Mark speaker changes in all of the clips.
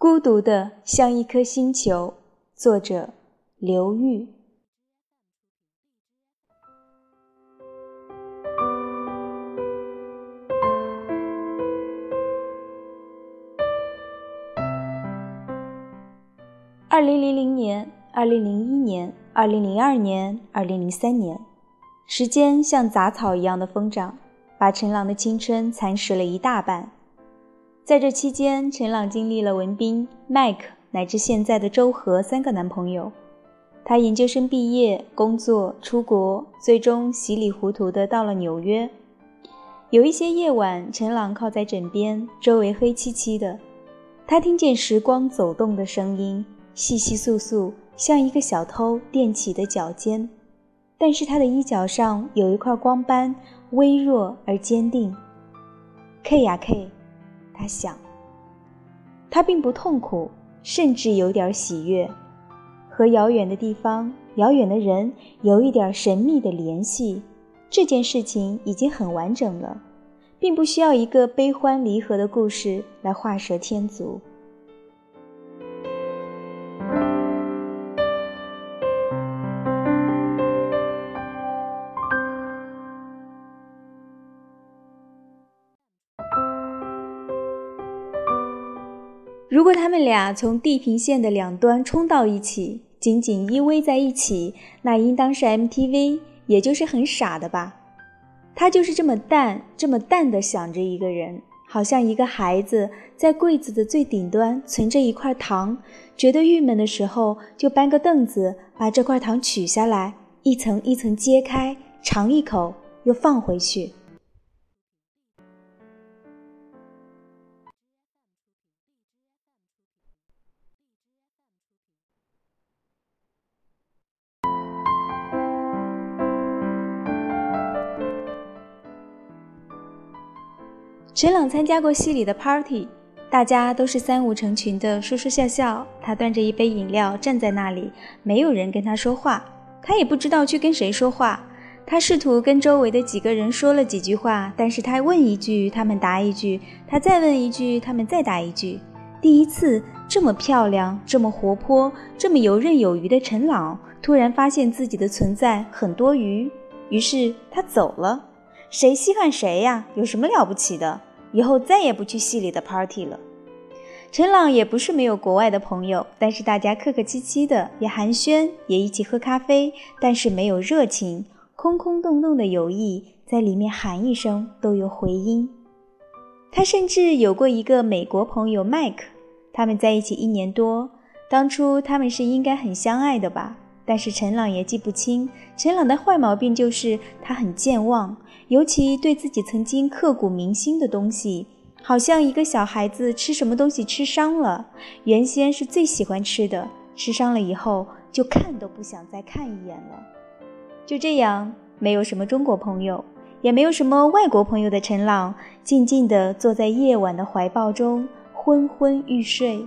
Speaker 1: 孤独的像一颗星球。作者：刘玉。二零零零年、二零零一年、二零零二年、二零零三年，时间像杂草一样的疯长，把陈朗的青春蚕食了一大半。在这期间，陈朗经历了文斌、麦克乃至现在的周和三个男朋友。他研究生毕业、工作、出国，最终稀里糊涂的到了纽约。有一些夜晚，陈朗靠在枕边，周围黑漆漆的，他听见时光走动的声音。细细簌簌，像一个小偷踮起的脚尖，但是他的衣角上有一块光斑，微弱而坚定。K 呀 K，他想。他并不痛苦，甚至有点喜悦，和遥远的地方、遥远的人有一点神秘的联系。这件事情已经很完整了，并不需要一个悲欢离合的故事来画蛇添足。如果他们俩从地平线的两端冲到一起，紧紧依偎在一起，那应当是 MTV，也就是很傻的吧？他就是这么淡，这么淡的想着一个人，好像一个孩子在柜子的最顶端存着一块糖，觉得郁闷的时候，就搬个凳子把这块糖取下来，一层一层揭开，尝一口，又放回去。陈朗参加过戏里的 party，大家都是三五成群的说说笑笑。他端着一杯饮料站在那里，没有人跟他说话，他也不知道去跟谁说话。他试图跟周围的几个人说了几句话，但是他问一句，他们答一句；他再问一句，他们再答一句。第一次这么漂亮、这么活泼、这么游刃有余的陈朗，突然发现自己的存在很多余，于是他走了。谁稀罕谁呀？有什么了不起的？以后再也不去戏里的 party 了。陈朗也不是没有国外的朋友，但是大家客客气气的，也寒暄，也一起喝咖啡，但是没有热情，空空洞洞的友谊，在里面喊一声都有回音。他甚至有过一个美国朋友麦克他们在一起一年多，当初他们是应该很相爱的吧？但是陈朗也记不清。陈朗的坏毛病就是他很健忘。尤其对自己曾经刻骨铭心的东西，好像一个小孩子吃什么东西吃伤了，原先是最喜欢吃的，吃伤了以后就看都不想再看一眼了。就这样，没有什么中国朋友，也没有什么外国朋友的陈朗，静静地坐在夜晚的怀抱中，昏昏欲睡。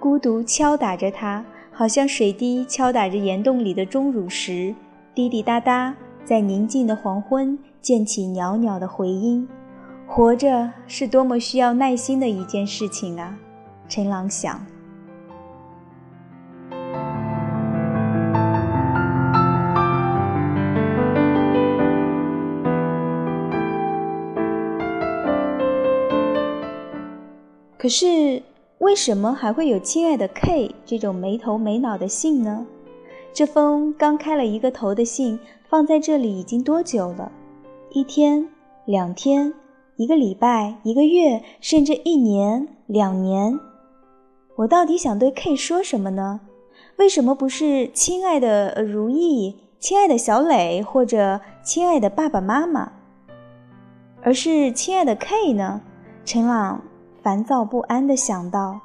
Speaker 1: 孤独敲打着他，好像水滴敲打着岩洞里的钟乳石，滴滴答答，在宁静的黄昏。溅起袅袅的回音，活着是多么需要耐心的一件事情啊！陈朗想。可是，为什么还会有“亲爱的 K” 这种没头没脑的信呢？这封刚开了一个头的信放在这里已经多久了？一天、两天、一个礼拜、一个月，甚至一年、两年，我到底想对 K 说什么呢？为什么不是亲爱的如意、亲爱的小磊或者亲爱的爸爸妈妈，而是亲爱的 K 呢？陈朗烦躁不安地想到。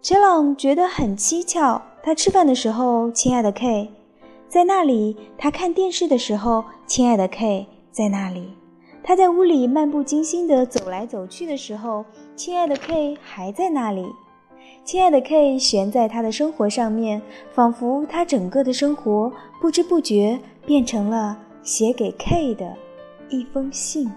Speaker 1: 陈朗觉得很蹊跷。他吃饭的时候，亲爱的 K，在那里；他看电视的时候，亲爱的 K。在那里，他在屋里漫不经心地走来走去的时候，亲爱的 K 还在那里。亲爱的 K 悬在他的生活上面，仿佛他整个的生活不知不觉变成了写给 K 的一封信。